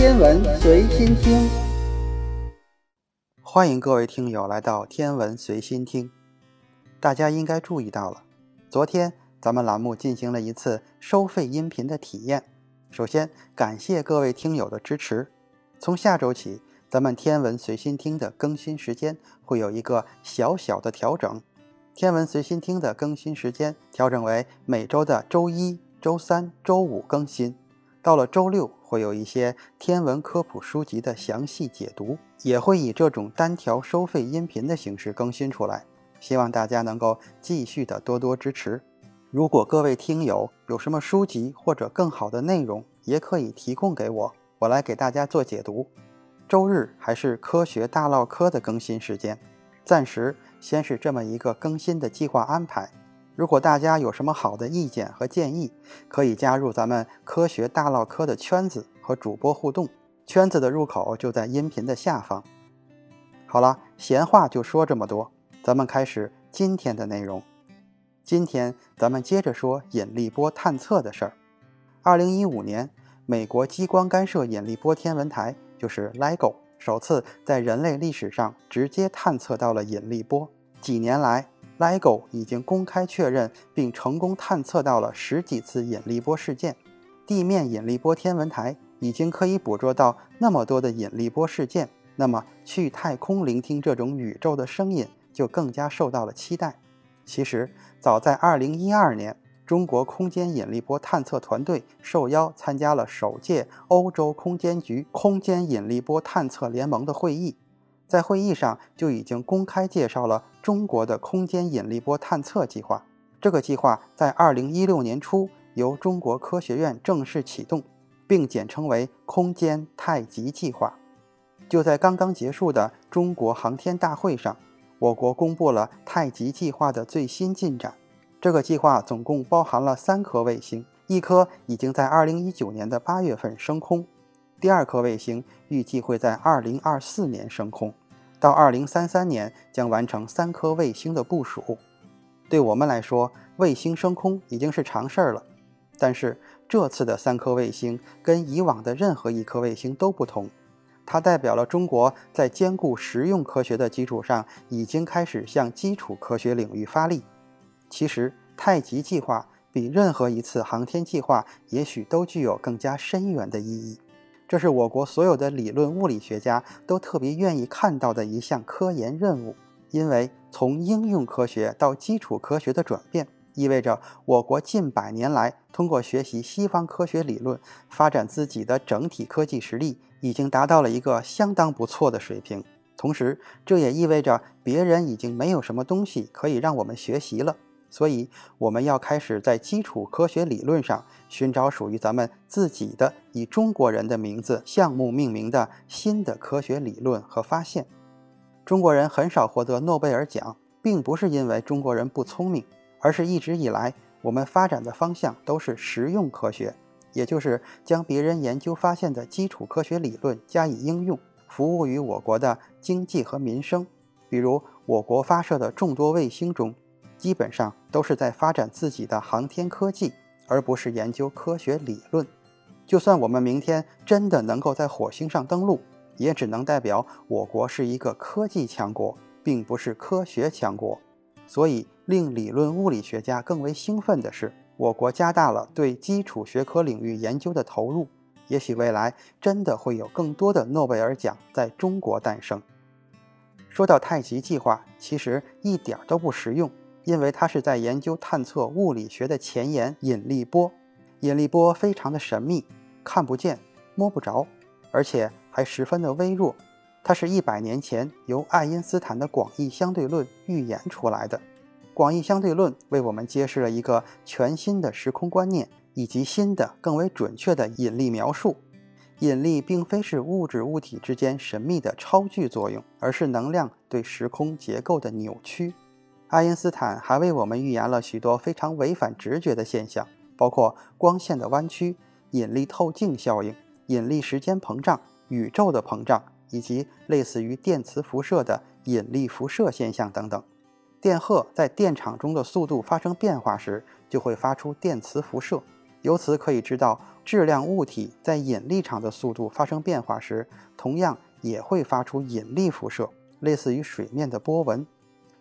天文随心听，欢迎各位听友来到天文随心听。大家应该注意到了，昨天咱们栏目进行了一次收费音频的体验。首先感谢各位听友的支持。从下周起，咱们天文随心听的更新时间会有一个小小的调整。天文随心听的更新时间调整为每周的周一、周三、周五更新。到了周六，会有一些天文科普书籍的详细解读，也会以这种单条收费音频的形式更新出来。希望大家能够继续的多多支持。如果各位听友有什么书籍或者更好的内容，也可以提供给我，我来给大家做解读。周日还是科学大唠嗑的更新时间，暂时先是这么一个更新的计划安排。如果大家有什么好的意见和建议，可以加入咱们科学大唠嗑的圈子和主播互动。圈子的入口就在音频的下方。好了，闲话就说这么多，咱们开始今天的内容。今天咱们接着说引力波探测的事儿。二零一五年，美国激光干涉引力波天文台就是 LIGO 首次在人类历史上直接探测到了引力波。几年来，LIGO 已经公开确认并成功探测到了十几次引力波事件，地面引力波天文台已经可以捕捉到那么多的引力波事件，那么去太空聆听这种宇宙的声音就更加受到了期待。其实，早在2012年，中国空间引力波探测团队受邀参加了首届欧洲空间局空间引力波探测联盟的会议。在会议上就已经公开介绍了中国的空间引力波探测计划。这个计划在二零一六年初由中国科学院正式启动，并简称为“空间太极计划”。就在刚刚结束的中国航天大会上，我国公布了太极计划的最新进展。这个计划总共包含了三颗卫星，一颗已经在二零一九年的八月份升空，第二颗卫星预计会在二零二四年升空。到二零三三年将完成三颗卫星的部署。对我们来说，卫星升空已经是常事儿了。但是这次的三颗卫星跟以往的任何一颗卫星都不同，它代表了中国在兼顾实用科学的基础上，已经开始向基础科学领域发力。其实，太极计划比任何一次航天计划也许都具有更加深远的意义。这是我国所有的理论物理学家都特别愿意看到的一项科研任务，因为从应用科学到基础科学的转变，意味着我国近百年来通过学习西方科学理论，发展自己的整体科技实力，已经达到了一个相当不错的水平。同时，这也意味着别人已经没有什么东西可以让我们学习了。所以，我们要开始在基础科学理论上寻找属于咱们自己的以中国人的名字项目命名的新的科学理论和发现。中国人很少获得诺贝尔奖，并不是因为中国人不聪明，而是一直以来我们发展的方向都是实用科学，也就是将别人研究发现的基础科学理论加以应用，服务于我国的经济和民生。比如，我国发射的众多卫星中，基本上都是在发展自己的航天科技，而不是研究科学理论。就算我们明天真的能够在火星上登陆，也只能代表我国是一个科技强国，并不是科学强国。所以，令理论物理学家更为兴奋的是，我国加大了对基础学科领域研究的投入。也许未来真的会有更多的诺贝尔奖在中国诞生。说到太极计划，其实一点都不实用。因为它是在研究探测物理学的前沿——引力波。引力波非常的神秘，看不见、摸不着，而且还十分的微弱。它是一百年前由爱因斯坦的广义相对论预言出来的。广义相对论为我们揭示了一个全新的时空观念，以及新的、更为准确的引力描述。引力并非是物质物体之间神秘的超距作用，而是能量对时空结构的扭曲。爱因斯坦还为我们预言了许多非常违反直觉的现象，包括光线的弯曲、引力透镜效应、引力时间膨胀、宇宙的膨胀，以及类似于电磁辐射的引力辐射现象等等。电荷在电场中的速度发生变化时，就会发出电磁辐射。由此可以知道，质量物体在引力场的速度发生变化时，同样也会发出引力辐射，类似于水面的波纹。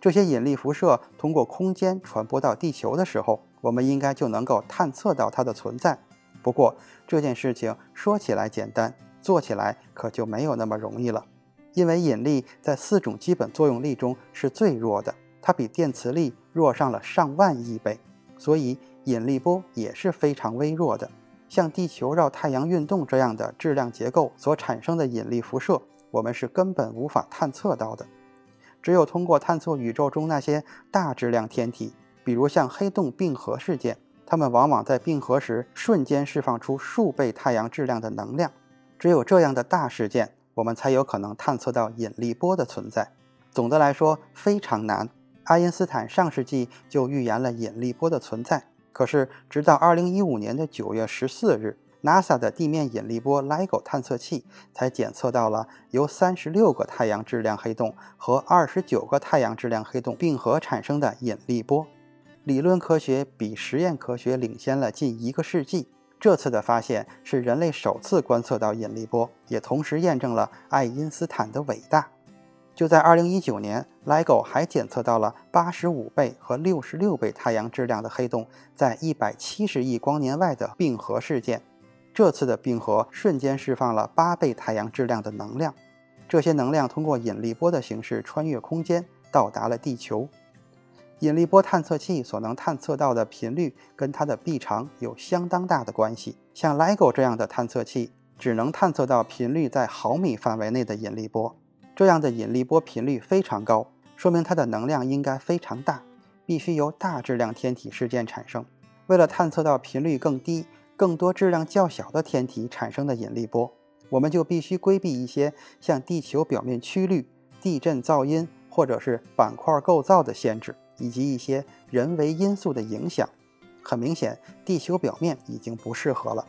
这些引力辐射通过空间传播到地球的时候，我们应该就能够探测到它的存在。不过这件事情说起来简单，做起来可就没有那么容易了。因为引力在四种基本作用力中是最弱的，它比电磁力弱上了上万亿倍，所以引力波也是非常微弱的。像地球绕太阳运动这样的质量结构所产生的引力辐射，我们是根本无法探测到的。只有通过探测宇宙中那些大质量天体，比如像黑洞并合事件，它们往往在并合时瞬间释放出数倍太阳质量的能量。只有这样的大事件，我们才有可能探测到引力波的存在。总的来说，非常难。爱因斯坦上世纪就预言了引力波的存在，可是直到2015年的9月14日。NASA 的地面引力波 LIGO 探测器才检测到了由三十六个太阳质量黑洞和二十九个太阳质量黑洞并合产生的引力波。理论科学比实验科学领先了近一个世纪。这次的发现是人类首次观测到引力波，也同时验证了爱因斯坦的伟大。就在2019年，LIGO 还检测到了八十五倍和六十六倍太阳质量的黑洞在一百七十亿光年外的并合事件。这次的并合瞬间释放了八倍太阳质量的能量，这些能量通过引力波的形式穿越空间，到达了地球。引力波探测器所能探测到的频率跟它的臂长有相当大的关系。像 LIGO 这样的探测器只能探测到频率在毫米范围内的引力波，这样的引力波频率非常高，说明它的能量应该非常大，必须由大质量天体事件产生。为了探测到频率更低。更多质量较小的天体产生的引力波，我们就必须规避一些像地球表面曲率、地震噪音或者是板块构造的限制，以及一些人为因素的影响。很明显，地球表面已经不适合了。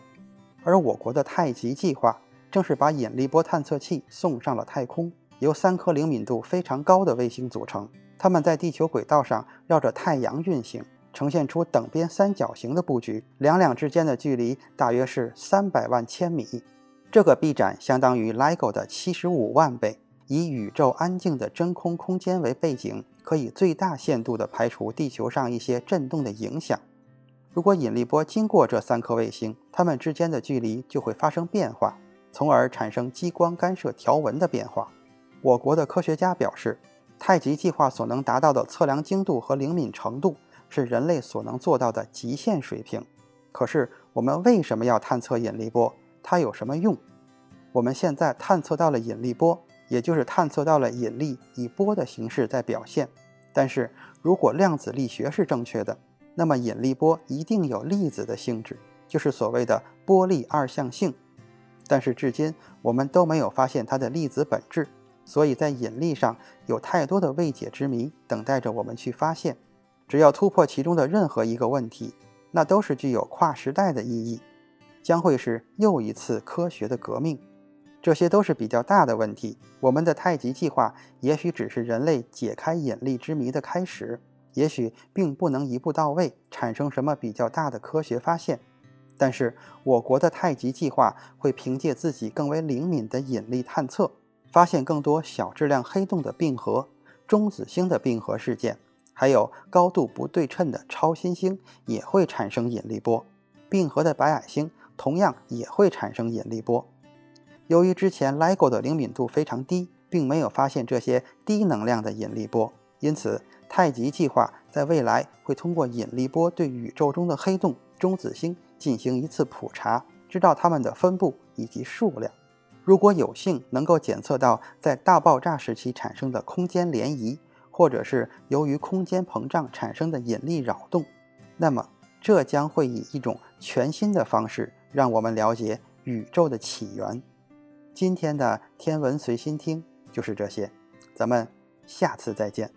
而我国的太极计划正是把引力波探测器送上了太空，由三颗灵敏度非常高的卫星组成，它们在地球轨道上绕着太阳运行。呈现出等边三角形的布局，两两之间的距离大约是三百万千米。这个臂展相当于 LIGO 的七十五万倍。以宇宙安静的真空空间为背景，可以最大限度地排除地球上一些震动的影响。如果引力波经过这三颗卫星，它们之间的距离就会发生变化，从而产生激光干涉条纹的变化。我国的科学家表示，太极计划所能达到的测量精度和灵敏程度。是人类所能做到的极限水平。可是，我们为什么要探测引力波？它有什么用？我们现在探测到了引力波，也就是探测到了引力以波的形式在表现。但是如果量子力学是正确的，那么引力波一定有粒子的性质，就是所谓的波粒二象性。但是至今我们都没有发现它的粒子本质，所以在引力上有太多的未解之谜等待着我们去发现。只要突破其中的任何一个问题，那都是具有跨时代的意义，将会是又一次科学的革命。这些都是比较大的问题。我们的太极计划也许只是人类解开引力之谜的开始，也许并不能一步到位产生什么比较大的科学发现。但是，我国的太极计划会凭借自己更为灵敏的引力探测，发现更多小质量黑洞的并合、中子星的并合事件。还有高度不对称的超新星也会产生引力波，并合的白矮星同样也会产生引力波。由于之前 LIGO 的灵敏度非常低，并没有发现这些低能量的引力波，因此太极计划在未来会通过引力波对宇宙中的黑洞、中子星进行一次普查，知道它们的分布以及数量。如果有幸能够检测到在大爆炸时期产生的空间涟漪。或者是由于空间膨胀产生的引力扰动，那么这将会以一种全新的方式让我们了解宇宙的起源。今天的天文随心听就是这些，咱们下次再见。